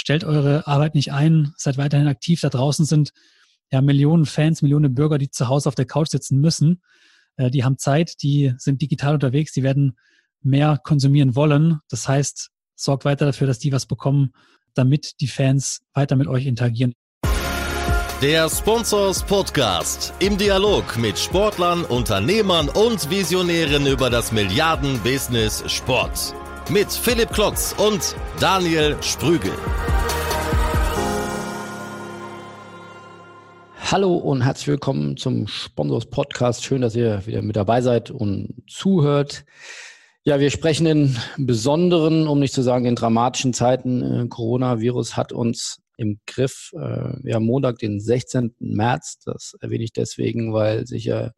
stellt eure Arbeit nicht ein, seid weiterhin aktiv. Da draußen sind ja Millionen Fans, Millionen Bürger, die zu Hause auf der Couch sitzen müssen. Äh, die haben Zeit, die sind digital unterwegs, die werden mehr konsumieren wollen. Das heißt, sorgt weiter dafür, dass die was bekommen, damit die Fans weiter mit euch interagieren. Der Sponsors Podcast im Dialog mit Sportlern, Unternehmern und Visionären über das Milliarden-Business Sport. Mit Philipp Klotz und Daniel Sprügel. Hallo und herzlich willkommen zum Sponsors Podcast. Schön, dass ihr wieder mit dabei seid und zuhört. Ja, wir sprechen in besonderen, um nicht zu sagen in dramatischen Zeiten. Äh, Coronavirus hat uns im Griff. Äh, wir haben Montag, den 16. März. Das erwähne ich deswegen, weil sich ja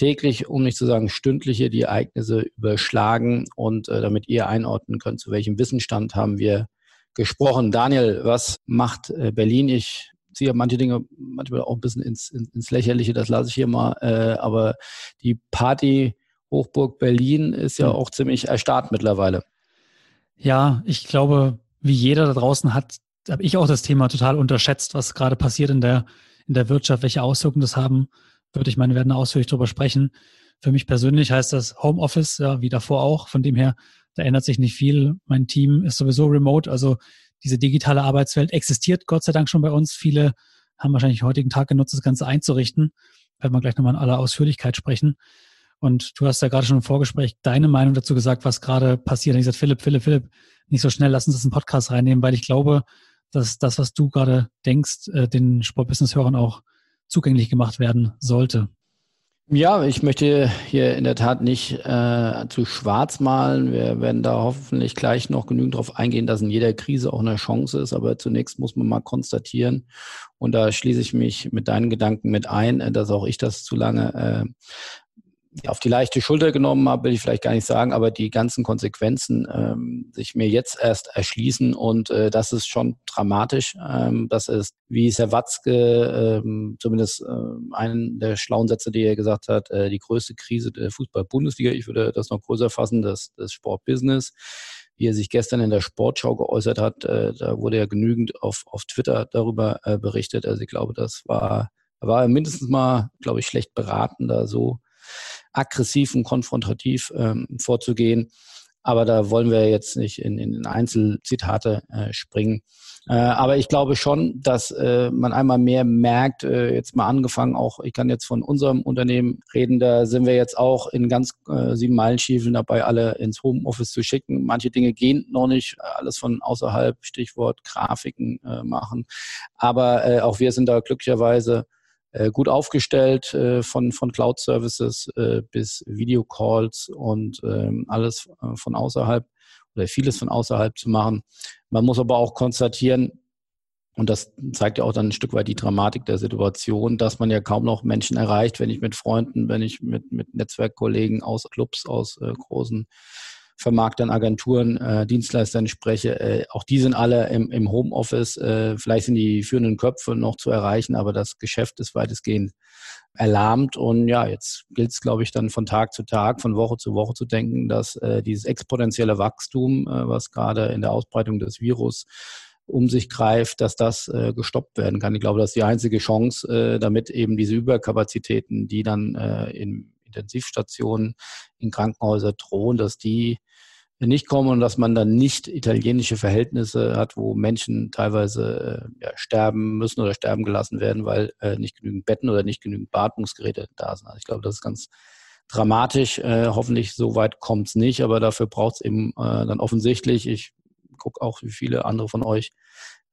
täglich, um nicht zu sagen stündliche, die Ereignisse überschlagen. Und äh, damit ihr einordnen könnt, zu welchem Wissensstand haben wir gesprochen. Daniel, was macht äh, Berlin? Ich ziehe manche Dinge manchmal auch ein bisschen ins, ins, ins Lächerliche, das lasse ich hier mal. Äh, aber die Party Hochburg Berlin ist ja hm. auch ziemlich erstarrt mittlerweile. Ja, ich glaube, wie jeder da draußen hat, habe ich auch das Thema total unterschätzt, was gerade passiert in der, in der Wirtschaft, welche Auswirkungen das haben würde. Ich meine, wir werden ausführlich darüber sprechen. Für mich persönlich heißt das Homeoffice, ja, wie davor auch. Von dem her, da ändert sich nicht viel. Mein Team ist sowieso remote, also diese digitale Arbeitswelt existiert Gott sei Dank schon bei uns. Viele haben wahrscheinlich heutigen Tag genutzt, das Ganze einzurichten. Werden wir gleich nochmal in aller Ausführlichkeit sprechen. Und du hast ja gerade schon im Vorgespräch deine Meinung dazu gesagt, was gerade passiert. Und ich gesagt, Philipp, Philipp, Philipp, nicht so schnell, lass uns das in den Podcast reinnehmen, weil ich glaube, dass das, was du gerade denkst, äh, den Sportbusiness-Hörern auch zugänglich gemacht werden sollte. Ja, ich möchte hier in der Tat nicht äh, zu schwarz malen. Wir werden da hoffentlich gleich noch genügend darauf eingehen, dass in jeder Krise auch eine Chance ist. Aber zunächst muss man mal konstatieren, und da schließe ich mich mit deinen Gedanken mit ein, äh, dass auch ich das zu lange äh, auf die leichte Schulter genommen habe, will ich vielleicht gar nicht sagen, aber die ganzen Konsequenzen ähm, sich mir jetzt erst erschließen und äh, das ist schon dramatisch. Ähm, das ist, wie Herr Watzke, ähm, zumindest äh, einen der schlauen Sätze, die er gesagt hat, äh, die größte Krise der Fußball-Bundesliga. Ich würde das noch größer fassen, das, das Sportbusiness wie er sich gestern in der Sportschau geäußert hat, äh, da wurde ja genügend auf, auf Twitter darüber äh, berichtet. Also ich glaube, das war, war mindestens mal, glaube ich, schlecht beraten, da so aggressiv und konfrontativ ähm, vorzugehen. Aber da wollen wir jetzt nicht in, in Einzelzitate äh, springen. Äh, aber ich glaube schon, dass äh, man einmal mehr merkt, äh, jetzt mal angefangen, auch ich kann jetzt von unserem Unternehmen reden, da sind wir jetzt auch in ganz äh, sieben Meilenstiefeln dabei, alle ins Homeoffice zu schicken. Manche Dinge gehen noch nicht, alles von außerhalb, Stichwort Grafiken äh, machen. Aber äh, auch wir sind da glücklicherweise gut aufgestellt äh, von, von Cloud-Services äh, bis Videocalls und ähm, alles äh, von außerhalb oder vieles von außerhalb zu machen. Man muss aber auch konstatieren, und das zeigt ja auch dann ein Stück weit die Dramatik der Situation, dass man ja kaum noch Menschen erreicht, wenn ich mit Freunden, wenn ich mit, mit Netzwerkkollegen aus Clubs, aus äh, großen Vermarktern, Agenturen, äh, Dienstleistern spreche, äh, auch die sind alle im, im Homeoffice. Äh, vielleicht sind die führenden Köpfe noch zu erreichen, aber das Geschäft ist weitestgehend erlahmt. Und ja, jetzt gilt es, glaube ich, dann von Tag zu Tag, von Woche zu Woche zu denken, dass äh, dieses exponentielle Wachstum, äh, was gerade in der Ausbreitung des Virus um sich greift, dass das äh, gestoppt werden kann. Ich glaube, das ist die einzige Chance, äh, damit eben diese Überkapazitäten, die dann äh, in Intensivstationen, in Krankenhäusern drohen, dass die nicht kommen und dass man dann nicht italienische Verhältnisse hat, wo Menschen teilweise äh, ja, sterben müssen oder sterben gelassen werden, weil äh, nicht genügend Betten oder nicht genügend Beatmungsgeräte da sind. Also ich glaube, das ist ganz dramatisch. Äh, hoffentlich so weit kommt es nicht, aber dafür braucht es eben äh, dann offensichtlich, ich gucke auch wie viele andere von euch,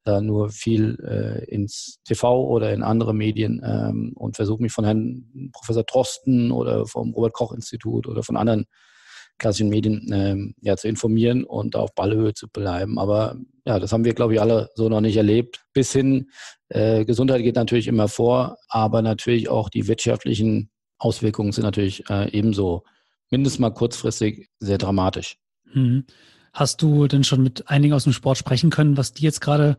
da nur viel äh, ins TV oder in andere Medien ähm, und versuche mich von Herrn Professor Drosten oder vom Robert Koch Institut oder von anderen klassischen Medien ähm, ja, zu informieren und auf Ballhöhe zu bleiben. Aber ja, das haben wir, glaube ich, alle so noch nicht erlebt. Bis hin, äh, Gesundheit geht natürlich immer vor, aber natürlich auch die wirtschaftlichen Auswirkungen sind natürlich äh, ebenso mindestens mal kurzfristig sehr dramatisch. Mhm. Hast du denn schon mit einigen aus dem Sport sprechen können, was die jetzt gerade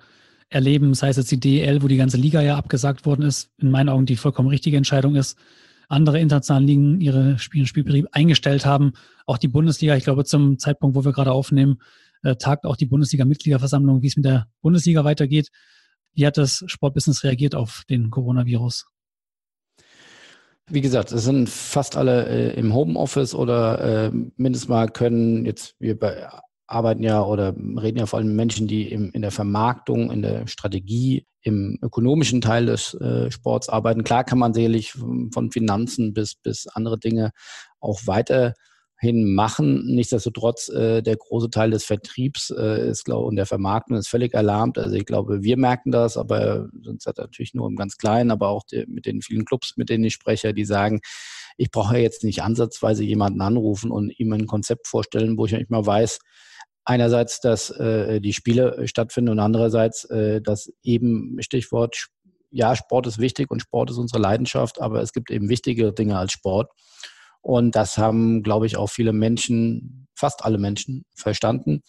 erleben, sei es jetzt die DEL, wo die ganze Liga ja abgesagt worden ist, in meinen Augen die vollkommen richtige Entscheidung ist, andere internationale Ligen ihre Spiel Spielbetrieb eingestellt haben. Auch die Bundesliga, ich glaube, zum Zeitpunkt, wo wir gerade aufnehmen, äh, tagt auch die Bundesliga-Mitgliederversammlung, wie es mit der Bundesliga weitergeht. Wie hat das Sportbusiness reagiert auf den Coronavirus? Wie gesagt, es sind fast alle äh, im Homeoffice oder äh, mindestens mal können jetzt wir bei, arbeiten ja oder reden ja vor allem Menschen, die im, in der Vermarktung, in der Strategie, im ökonomischen Teil des äh, Sports arbeiten. Klar kann man sicherlich von Finanzen bis, bis andere Dinge auch weiter hin machen. Nichtsdestotrotz, äh, der große Teil des Vertriebs äh, ist, glaube und der Vermarktung ist völlig erlahmt. Also ich glaube, wir merken das, aber sonst hat natürlich nur im ganz Kleinen, aber auch die, mit den vielen Clubs, mit denen ich spreche, die sagen, ich brauche jetzt nicht ansatzweise jemanden anrufen und ihm ein Konzept vorstellen, wo ich nicht mal weiß, einerseits, dass äh, die Spiele stattfinden und andererseits, äh, dass eben Stichwort, ja, Sport ist wichtig und Sport ist unsere Leidenschaft, aber es gibt eben wichtigere Dinge als Sport. Und das haben, glaube ich, auch viele Menschen, fast alle Menschen verstanden.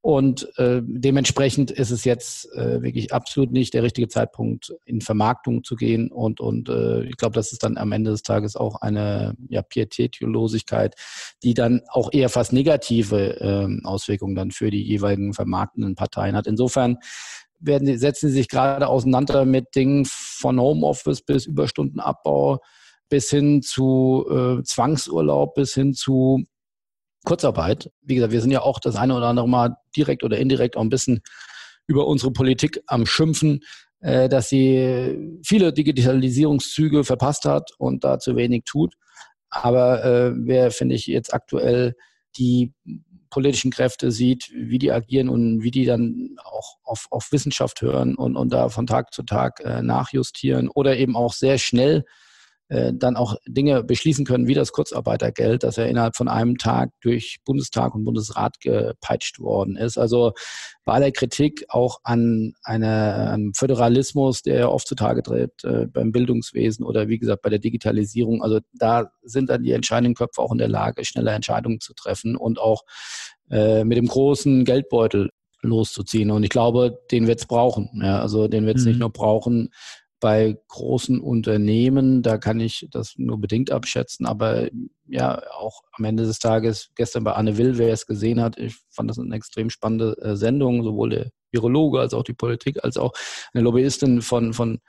Und äh, dementsprechend ist es jetzt äh, wirklich absolut nicht der richtige Zeitpunkt, in Vermarktung zu gehen. Und, und äh, ich glaube, das ist dann am Ende des Tages auch eine ja, Pietätlosigkeit, die dann auch eher fast negative äh, Auswirkungen dann für die jeweiligen vermarktenden Parteien hat. Insofern werden, setzen sie sich gerade auseinander mit Dingen von Homeoffice bis Überstundenabbau bis hin zu äh, Zwangsurlaub, bis hin zu Kurzarbeit. Wie gesagt, wir sind ja auch das eine oder andere Mal direkt oder indirekt auch ein bisschen über unsere Politik am Schimpfen, äh, dass sie viele Digitalisierungszüge verpasst hat und da zu wenig tut. Aber äh, wer, finde ich, jetzt aktuell die politischen Kräfte sieht, wie die agieren und wie die dann auch auf, auf Wissenschaft hören und, und da von Tag zu Tag äh, nachjustieren oder eben auch sehr schnell dann auch Dinge beschließen können, wie das Kurzarbeitergeld, das ja innerhalb von einem Tag durch Bundestag und Bundesrat gepeitscht worden ist. Also bei aller Kritik auch an einem Föderalismus, der ja oft zutage tritt äh, beim Bildungswesen oder wie gesagt bei der Digitalisierung. Also da sind dann die entscheidenden Köpfe auch in der Lage, schnelle Entscheidungen zu treffen und auch äh, mit dem großen Geldbeutel loszuziehen. Und ich glaube, den wird es brauchen. Ja, also den wird es mhm. nicht nur brauchen, bei großen Unternehmen, da kann ich das nur bedingt abschätzen, aber ja, auch am Ende des Tages, gestern bei Anne Will, wer es gesehen hat, ich fand das eine extrem spannende äh, Sendung, sowohl der Virologe als auch die Politik, als auch eine Lobbyistin von, von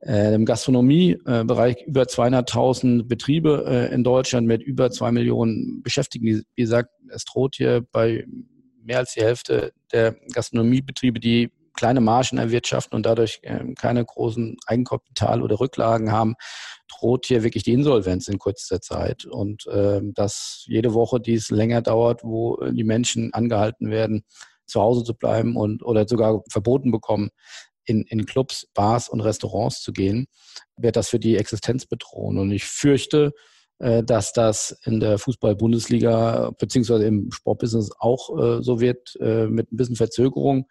äh, dem Gastronomiebereich, über 200.000 Betriebe äh, in Deutschland mit über zwei Millionen Beschäftigten. Wie gesagt, es droht hier bei mehr als die Hälfte der Gastronomiebetriebe, die kleine Margen erwirtschaften und dadurch ähm, keine großen Eigenkapital oder Rücklagen haben, droht hier wirklich die Insolvenz in kurzer Zeit. Und ähm, dass jede Woche dies länger dauert, wo die Menschen angehalten werden, zu Hause zu bleiben und oder sogar verboten bekommen, in, in Clubs, Bars und Restaurants zu gehen, wird das für die Existenz bedrohen. Und ich fürchte, äh, dass das in der Fußball-Bundesliga beziehungsweise im Sportbusiness auch äh, so wird, äh, mit ein bisschen Verzögerung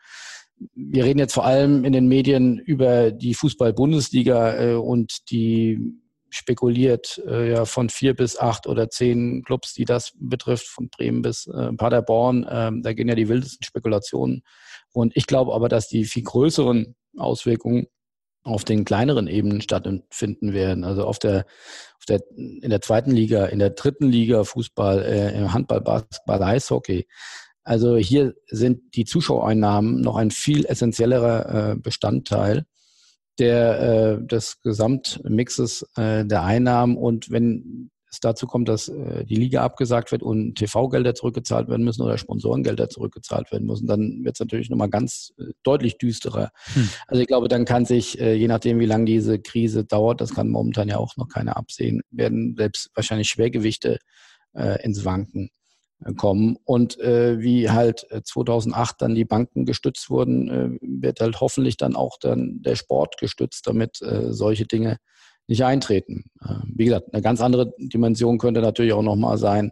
wir reden jetzt vor allem in den Medien über die Fußball-Bundesliga äh, und die spekuliert äh, ja von vier bis acht oder zehn Clubs, die das betrifft, von Bremen bis äh, Paderborn. Ähm, da gehen ja die wildesten Spekulationen. Und ich glaube aber, dass die viel größeren Auswirkungen auf den kleineren Ebenen stattfinden werden. Also auf der, auf der, in der zweiten Liga, in der dritten Liga Fußball, äh, Handball, Basketball, Eishockey. Also hier sind die Zuschauereinnahmen noch ein viel essentiellerer äh, Bestandteil der, äh, des Gesamtmixes äh, der Einnahmen. Und wenn es dazu kommt, dass die Liga abgesagt wird und TV-Gelder zurückgezahlt werden müssen oder Sponsorengelder zurückgezahlt werden müssen, dann wird es natürlich nochmal ganz deutlich düsterer. Hm. Also ich glaube, dann kann sich, je nachdem, wie lange diese Krise dauert, das kann momentan ja auch noch keiner absehen, werden selbst wahrscheinlich Schwergewichte äh, ins Wanken kommen. Und äh, wie halt 2008 äh, dann die Banken gestützt wurden, äh, wird halt hoffentlich dann auch dann der Sport gestützt, damit äh, solche Dinge nicht eintreten. Äh, wie gesagt, eine ganz andere Dimension könnte natürlich auch nochmal sein,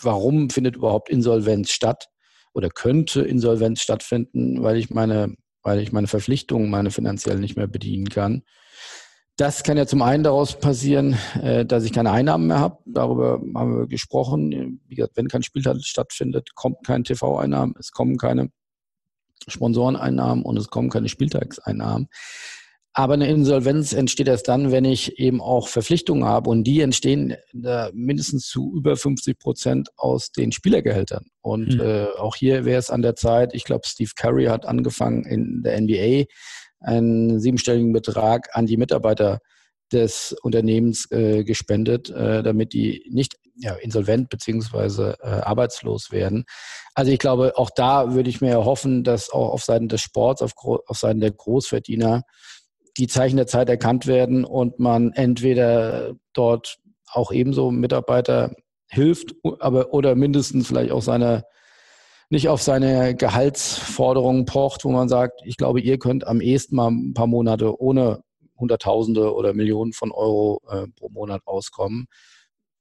warum findet überhaupt Insolvenz statt oder könnte Insolvenz stattfinden, weil ich meine, weil ich meine Verpflichtungen, meine finanziell nicht mehr bedienen kann. Das kann ja zum einen daraus passieren, äh, dass ich keine Einnahmen mehr habe. Darüber haben wir gesprochen. Wie gesagt, wenn kein Spieltag stattfindet, kommt kein TV-Einnahmen, es kommen keine Sponsoreneinnahmen und es kommen keine Spieltagseinnahmen. Aber eine Insolvenz entsteht erst dann, wenn ich eben auch Verpflichtungen habe und die entstehen mindestens zu über 50 Prozent aus den Spielergehältern. Und mhm. äh, auch hier wäre es an der Zeit, ich glaube, Steve Curry hat angefangen in der NBA einen siebenstelligen Betrag an die Mitarbeiter des Unternehmens äh, gespendet, äh, damit die nicht ja, insolvent beziehungsweise äh, arbeitslos werden. Also ich glaube, auch da würde ich mir erhoffen, dass auch auf Seiten des Sports, auf, auf Seiten der Großverdiener die Zeichen der Zeit erkannt werden und man entweder dort auch ebenso Mitarbeiter hilft, aber oder mindestens vielleicht auch seine nicht auf seine Gehaltsforderungen pocht, wo man sagt, ich glaube, ihr könnt am ehesten mal ein paar Monate ohne Hunderttausende oder Millionen von Euro äh, pro Monat auskommen.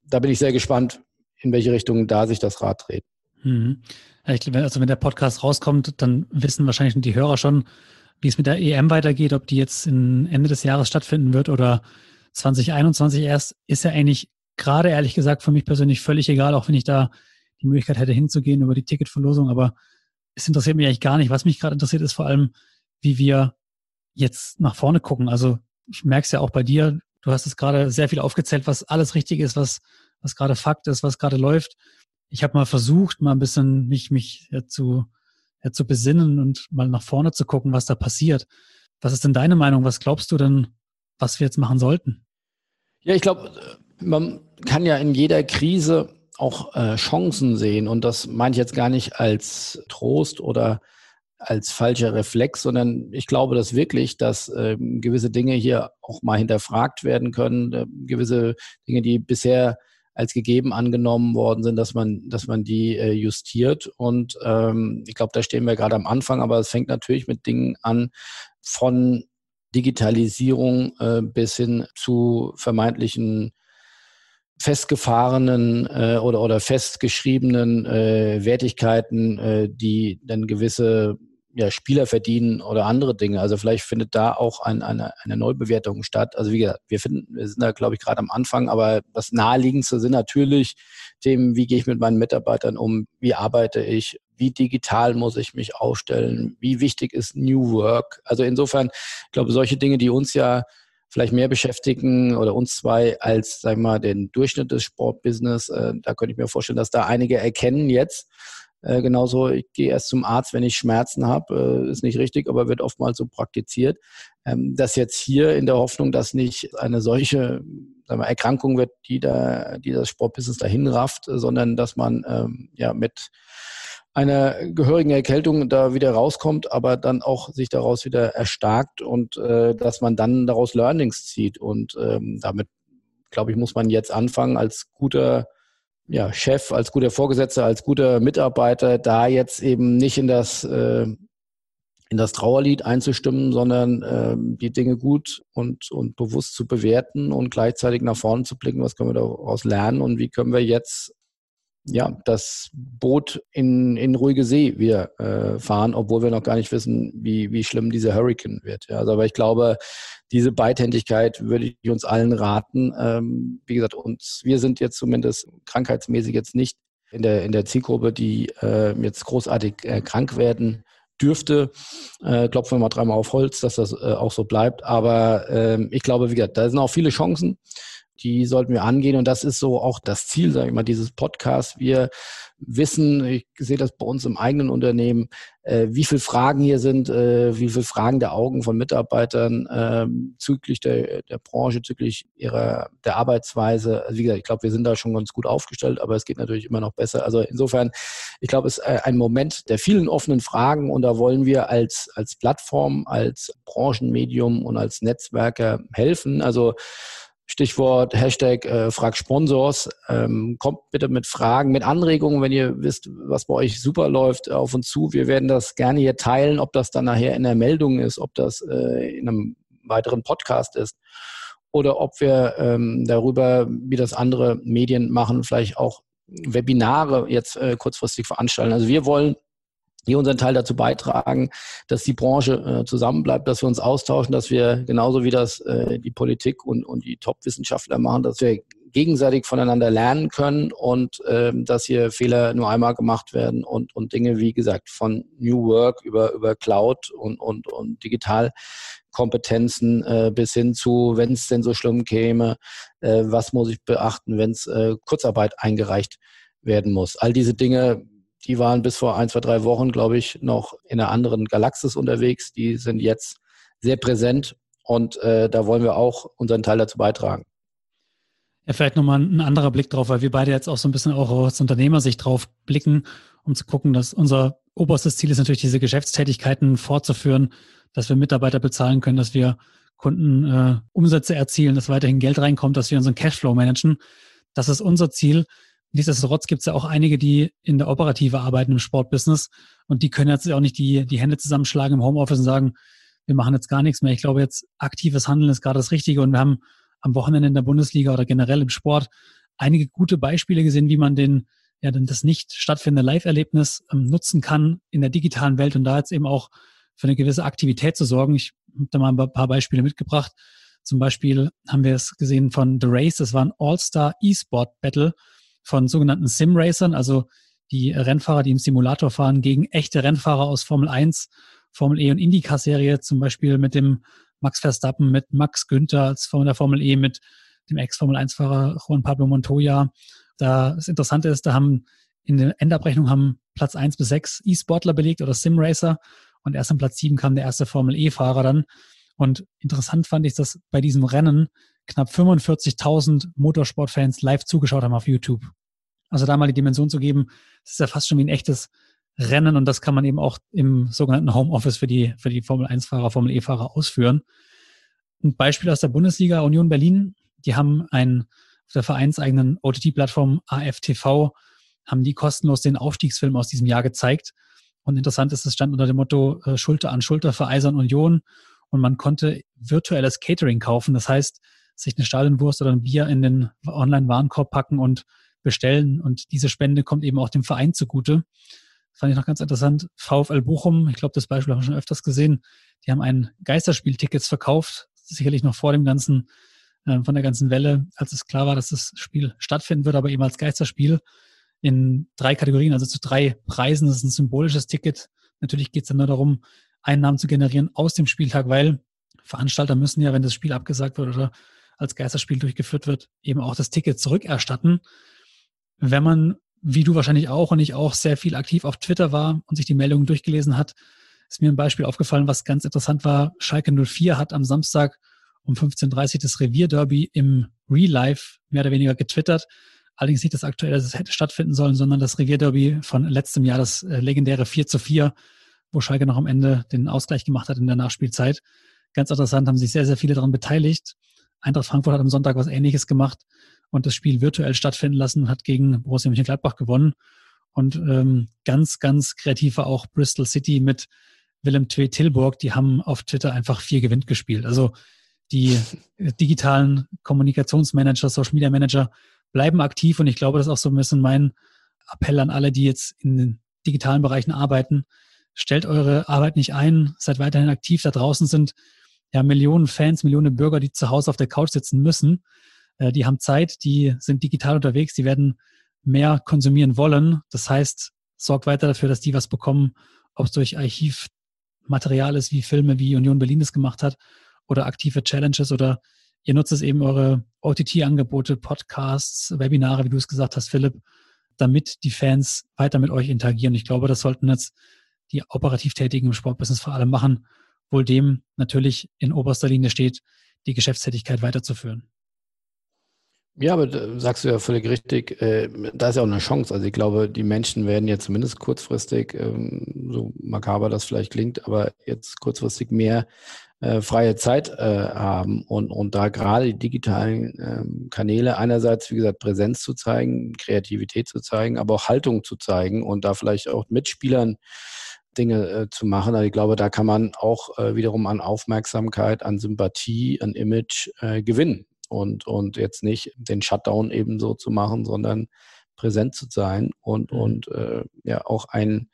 Da bin ich sehr gespannt, in welche Richtung da sich das Rad dreht. Mhm. Also wenn der Podcast rauskommt, dann wissen wahrscheinlich die Hörer schon, wie es mit der EM weitergeht, ob die jetzt Ende des Jahres stattfinden wird oder 2021 erst, ist ja eigentlich gerade ehrlich gesagt für mich persönlich völlig egal, auch wenn ich da die Möglichkeit hätte hinzugehen über die Ticketverlosung. Aber es interessiert mich eigentlich gar nicht. Was mich gerade interessiert, ist vor allem, wie wir jetzt nach vorne gucken. Also ich merke es ja auch bei dir. Du hast es gerade sehr viel aufgezählt, was alles richtig ist, was, was gerade Fakt ist, was gerade läuft. Ich habe mal versucht, mal ein bisschen mich, mich ja, zu, ja, zu besinnen und mal nach vorne zu gucken, was da passiert. Was ist denn deine Meinung? Was glaubst du denn, was wir jetzt machen sollten? Ja, ich glaube, man kann ja in jeder Krise auch äh, Chancen sehen. Und das meine ich jetzt gar nicht als Trost oder als falscher Reflex, sondern ich glaube das wirklich, dass äh, gewisse Dinge hier auch mal hinterfragt werden können, äh, gewisse Dinge, die bisher als gegeben angenommen worden sind, dass man, dass man die äh, justiert. Und ähm, ich glaube, da stehen wir gerade am Anfang, aber es fängt natürlich mit Dingen an von Digitalisierung äh, bis hin zu vermeintlichen festgefahrenen äh, oder, oder festgeschriebenen äh, Wertigkeiten, äh, die dann gewisse ja, Spieler verdienen oder andere Dinge. Also vielleicht findet da auch ein, eine, eine Neubewertung statt. Also wie gesagt, wir finden, wir sind da, glaube ich, gerade am Anfang, aber das Naheliegendste sind natürlich Themen, wie gehe ich mit meinen Mitarbeitern um, wie arbeite ich, wie digital muss ich mich aufstellen, wie wichtig ist New Work. Also insofern, ich glaube, solche Dinge, die uns ja vielleicht mehr beschäftigen oder uns zwei als, sag ich mal, den Durchschnitt des Sportbusiness, äh, da könnte ich mir vorstellen, dass da einige erkennen jetzt, äh, genauso, ich gehe erst zum Arzt, wenn ich Schmerzen habe, äh, ist nicht richtig, aber wird oftmals so praktiziert. Ähm, das jetzt hier in der Hoffnung, dass nicht eine solche sagen wir, Erkrankung wird, die, da, die das Sportbusiness dahin rafft, sondern dass man ähm, ja mit einer gehörigen Erkältung da wieder rauskommt, aber dann auch sich daraus wieder erstarkt und äh, dass man dann daraus Learnings zieht. Und ähm, damit, glaube ich, muss man jetzt anfangen, als guter ja, Chef, als guter Vorgesetzter, als guter Mitarbeiter da jetzt eben nicht in das, äh, in das Trauerlied einzustimmen, sondern äh, die Dinge gut und, und bewusst zu bewerten und gleichzeitig nach vorne zu blicken, was können wir daraus lernen und wie können wir jetzt ja, das Boot in, in ruhige See wieder äh, fahren, obwohl wir noch gar nicht wissen, wie, wie schlimm dieser Hurricane wird. Ja, also, aber ich glaube, diese Beidhändigkeit würde ich uns allen raten. Ähm, wie gesagt, uns, wir sind jetzt zumindest krankheitsmäßig jetzt nicht in der, in der Zielgruppe, die äh, jetzt großartig äh, krank werden dürfte. Äh, klopfen wir mal dreimal auf Holz, dass das äh, auch so bleibt. Aber ähm, ich glaube, wie gesagt, da sind auch viele Chancen die sollten wir angehen. Und das ist so auch das Ziel, sage ich mal, dieses Podcasts. Wir wissen, ich sehe das bei uns im eigenen Unternehmen, äh, wie viele Fragen hier sind, äh, wie viele Fragen der Augen von Mitarbeitern äh, züglich der, der Branche, züglich ihrer der Arbeitsweise. Also wie gesagt, ich glaube, wir sind da schon ganz gut aufgestellt, aber es geht natürlich immer noch besser. Also insofern, ich glaube, es ist äh, ein Moment der vielen offenen Fragen und da wollen wir als, als Plattform, als Branchenmedium und als Netzwerker helfen. Also Stichwort Hashtag äh, Frag Sponsors. Ähm, kommt bitte mit Fragen, mit Anregungen, wenn ihr wisst, was bei euch super läuft, auf uns zu. Wir werden das gerne hier teilen, ob das dann nachher in der Meldung ist, ob das äh, in einem weiteren Podcast ist oder ob wir ähm, darüber, wie das andere Medien machen, vielleicht auch Webinare jetzt äh, kurzfristig veranstalten. Also wir wollen hier unseren Teil dazu beitragen, dass die Branche äh, zusammenbleibt, dass wir uns austauschen, dass wir genauso wie das äh, die Politik und, und die Top-Wissenschaftler machen, dass wir gegenseitig voneinander lernen können und ähm, dass hier Fehler nur einmal gemacht werden und, und Dinge, wie gesagt, von New Work über, über Cloud und, und, und Digitalkompetenzen äh, bis hin zu, wenn es denn so schlimm käme, äh, was muss ich beachten, wenn es äh, Kurzarbeit eingereicht werden muss. All diese Dinge, die waren bis vor ein, zwei, drei Wochen, glaube ich, noch in einer anderen Galaxis unterwegs. Die sind jetzt sehr präsent und äh, da wollen wir auch unseren Teil dazu beitragen. Ja, vielleicht nochmal ein anderer Blick drauf, weil wir beide jetzt auch so ein bisschen auch aus Unternehmersicht drauf blicken, um zu gucken, dass unser oberstes Ziel ist natürlich, diese Geschäftstätigkeiten fortzuführen, dass wir Mitarbeiter bezahlen können, dass wir Kunden äh, Umsätze erzielen, dass weiterhin Geld reinkommt, dass wir unseren Cashflow managen. Das ist unser Ziel. Nichtsdestotrotz gibt es ja auch einige, die in der Operative arbeiten im Sportbusiness und die können jetzt auch nicht die, die Hände zusammenschlagen im Homeoffice und sagen, wir machen jetzt gar nichts mehr. Ich glaube, jetzt aktives Handeln ist gerade das Richtige und wir haben am Wochenende in der Bundesliga oder generell im Sport einige gute Beispiele gesehen, wie man den, ja, denn das nicht stattfindende Live-Erlebnis ähm, nutzen kann in der digitalen Welt und da jetzt eben auch für eine gewisse Aktivität zu sorgen. Ich habe da mal ein paar Beispiele mitgebracht. Zum Beispiel haben wir es gesehen von The Race, das war ein All-Star E-Sport Battle von sogenannten Sim-Racern, also die Rennfahrer, die im Simulator fahren, gegen echte Rennfahrer aus Formel 1, Formel E und IndyCar-Serie, zum Beispiel mit dem Max Verstappen, mit Max Günther als von der Formel E, mit dem Ex-Formel 1-Fahrer Juan Pablo Montoya. Da das Interessante ist, da haben in der Endabrechnung haben Platz 1 bis 6 E-Sportler belegt oder Sim-Racer und erst an Platz 7 kam der erste Formel E-Fahrer dann. Und interessant fand ich, dass bei diesem Rennen knapp 45.000 Motorsportfans live zugeschaut haben auf YouTube. Also da mal die Dimension zu geben, das ist ja fast schon wie ein echtes Rennen und das kann man eben auch im sogenannten Homeoffice für die, für die Formel 1-Fahrer, Formel E-Fahrer ausführen. Ein Beispiel aus der Bundesliga Union Berlin, die haben ein, auf der vereinseigenen OTT-Plattform AFTV, haben die kostenlos den Aufstiegsfilm aus diesem Jahr gezeigt. Und interessant ist, es stand unter dem Motto äh, Schulter an Schulter für Eisern Union und man konnte virtuelles Catering kaufen. Das heißt, sich eine Stadionwurst oder ein Bier in den Online-Warenkorb packen und bestellen. Und diese Spende kommt eben auch dem Verein zugute. Das fand ich noch ganz interessant. VfL Bochum, ich glaube, das Beispiel haben wir schon öfters gesehen. Die haben ein Geisterspieltickets verkauft, sicherlich noch vor dem ganzen, äh, von der ganzen Welle, als es klar war, dass das Spiel stattfinden wird, aber eben als Geisterspiel in drei Kategorien, also zu drei Preisen. Das ist ein symbolisches Ticket. Natürlich geht es dann nur darum, Einnahmen zu generieren aus dem Spieltag, weil Veranstalter müssen ja, wenn das Spiel abgesagt wird oder als Geisterspiel durchgeführt wird, eben auch das Ticket zurückerstatten. Wenn man, wie du wahrscheinlich auch und ich auch, sehr viel aktiv auf Twitter war und sich die Meldungen durchgelesen hat, ist mir ein Beispiel aufgefallen, was ganz interessant war. Schalke 04 hat am Samstag um 15.30 Uhr das Revierderby im Real Life mehr oder weniger getwittert. Allerdings nicht das aktuelle, dass es hätte stattfinden sollen, sondern das Revierderby von letztem Jahr, das äh, legendäre 4 zu 4, wo Schalke noch am Ende den Ausgleich gemacht hat in der Nachspielzeit. Ganz interessant, haben sich sehr, sehr viele daran beteiligt. Eintracht Frankfurt hat am Sonntag was Ähnliches gemacht und das Spiel virtuell stattfinden lassen und hat gegen Borussia Mönchengladbach gewonnen. Und ähm, ganz, ganz kreativ war auch Bristol City mit Willem Twee Tilburg. Die haben auf Twitter einfach vier gewinnt gespielt. Also die digitalen Kommunikationsmanager, Social Media Manager bleiben aktiv und ich glaube, das ist auch so ein bisschen mein Appell an alle, die jetzt in den digitalen Bereichen arbeiten. Stellt eure Arbeit nicht ein, seid weiterhin aktiv. Da draußen sind ja Millionen Fans, Millionen Bürger, die zu Hause auf der Couch sitzen müssen. Äh, die haben Zeit, die sind digital unterwegs, die werden mehr konsumieren wollen. Das heißt, sorgt weiter dafür, dass die was bekommen, ob es durch Archivmaterial ist, wie Filme, wie Union Berlin das gemacht hat, oder aktive Challenges oder ihr nutzt es eben eure OTT-Angebote, Podcasts, Webinare, wie du es gesagt hast, Philipp, damit die Fans weiter mit euch interagieren. Ich glaube, das sollten jetzt die operativ Tätigen im Sportbusiness vor allem machen, wohl dem natürlich in oberster Linie steht, die Geschäftstätigkeit weiterzuführen. Ja, aber da sagst du ja völlig richtig, äh, da ist ja auch eine Chance. Also ich glaube, die Menschen werden jetzt zumindest kurzfristig, ähm, so makaber das vielleicht klingt, aber jetzt kurzfristig mehr äh, freie Zeit äh, haben und, und da gerade die digitalen ähm, Kanäle einerseits, wie gesagt, Präsenz zu zeigen, Kreativität zu zeigen, aber auch Haltung zu zeigen und da vielleicht auch Mitspielern Dinge äh, zu machen. Also ich glaube, da kann man auch äh, wiederum an Aufmerksamkeit, an Sympathie, an Image äh, gewinnen und, und jetzt nicht den Shutdown eben so zu machen, sondern präsent zu sein und, mhm. und äh, ja auch ein,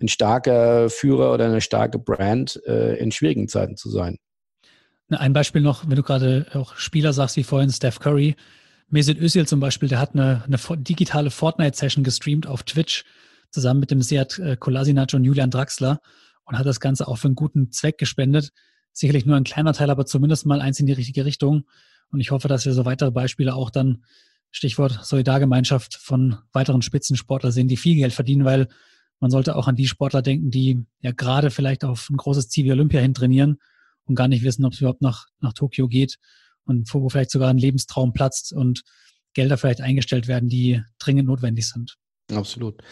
ein starker Führer oder eine starke Brand äh, in schwierigen Zeiten zu sein. Ein Beispiel noch, wenn du gerade auch Spieler sagst, wie vorhin Steph Curry, Mesut Özil zum Beispiel, der hat eine, eine digitale Fortnite-Session gestreamt auf Twitch zusammen mit dem Seat äh, Kolasinac und Julian Draxler und hat das Ganze auch für einen guten Zweck gespendet. Sicherlich nur ein kleiner Teil, aber zumindest mal eins in die richtige Richtung. Und ich hoffe, dass wir so weitere Beispiele auch dann, Stichwort Solidargemeinschaft, von weiteren Spitzensportlern sehen, die viel Geld verdienen, weil man sollte auch an die Sportler denken, die ja gerade vielleicht auf ein großes Ziel wie Olympia hin trainieren und gar nicht wissen, ob es überhaupt nach, nach Tokio geht und wo vielleicht sogar ein Lebenstraum platzt und Gelder vielleicht eingestellt werden, die dringend notwendig sind. Absolut.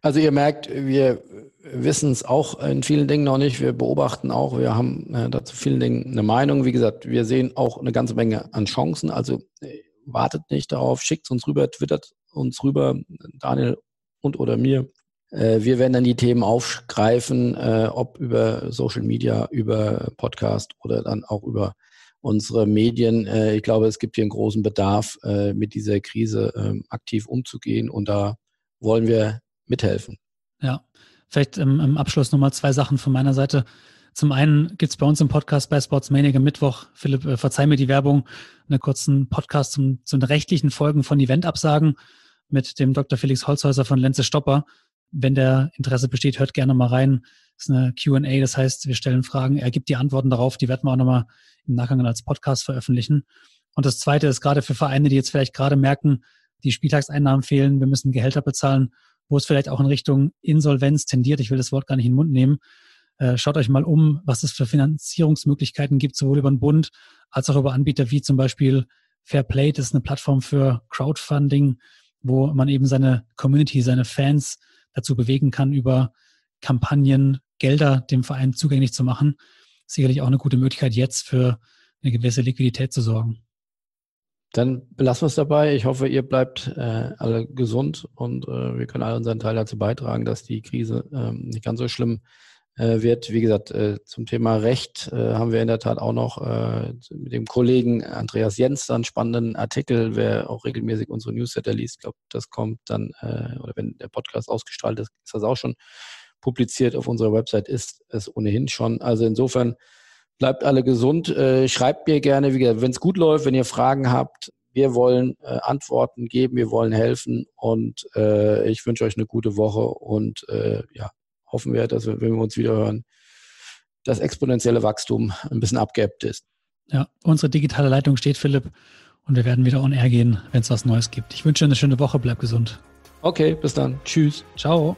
Also ihr merkt, wir wissen es auch in vielen Dingen noch nicht. Wir beobachten auch, wir haben äh, dazu vielen Dingen eine Meinung. Wie gesagt, wir sehen auch eine ganze Menge an Chancen. Also äh, wartet nicht darauf, schickt uns rüber, twittert uns rüber, Daniel und oder mir. Äh, wir werden dann die Themen aufgreifen, äh, ob über Social Media, über Podcast oder dann auch über unsere Medien. Ich glaube, es gibt hier einen großen Bedarf, mit dieser Krise ähm, aktiv umzugehen und da wollen wir mithelfen. Ja, vielleicht im, im Abschluss nochmal zwei Sachen von meiner Seite. Zum einen gibt es bei uns im Podcast bei Sportsmania am Mittwoch, Philipp, äh, verzeih mir die Werbung, einen kurzen Podcast zum, zu den rechtlichen Folgen von Eventabsagen mit dem Dr. Felix Holzhäuser von Lenze Stopper. Wenn der Interesse besteht, hört gerne mal rein. Das ist eine Q&A, das heißt, wir stellen Fragen, er gibt die Antworten darauf, die werden wir auch nochmal im Nachgang als Podcast veröffentlichen. Und das Zweite ist gerade für Vereine, die jetzt vielleicht gerade merken, die Spieltagseinnahmen fehlen, wir müssen Gehälter bezahlen, wo es vielleicht auch in Richtung Insolvenz tendiert. Ich will das Wort gar nicht in den Mund nehmen. Äh, schaut euch mal um, was es für Finanzierungsmöglichkeiten gibt, sowohl über den Bund als auch über Anbieter wie zum Beispiel Fairplay. Das ist eine Plattform für Crowdfunding, wo man eben seine Community, seine Fans dazu bewegen kann, über Kampagnen Gelder dem Verein zugänglich zu machen. Sicherlich auch eine gute Möglichkeit, jetzt für eine gewisse Liquidität zu sorgen. Dann belassen wir es dabei. Ich hoffe, ihr bleibt äh, alle gesund und äh, wir können alle unseren Teil dazu beitragen, dass die Krise ähm, nicht ganz so schlimm äh, wird. Wie gesagt, äh, zum Thema Recht äh, haben wir in der Tat auch noch äh, mit dem Kollegen Andreas Jens einen spannenden Artikel. Wer auch regelmäßig unsere Newsletter liest, glaube das kommt dann, oder wenn der Podcast ausgestrahlt ist, ist das auch schon publiziert auf unserer Website, ist es ohnehin schon. Also insofern Bleibt alle gesund. Äh, schreibt mir gerne, wenn es gut läuft, wenn ihr Fragen habt. Wir wollen äh, Antworten geben, wir wollen helfen und äh, ich wünsche euch eine gute Woche und ja, hoffen wir, dass wir, wenn wir uns wieder hören, das exponentielle Wachstum ein bisschen abgeebbt ist. Ja, unsere digitale Leitung steht, Philipp, und wir werden wieder on air gehen, wenn es was Neues gibt. Ich wünsche eine schöne Woche, bleib gesund. Okay, bis dann. Tschüss. Ciao.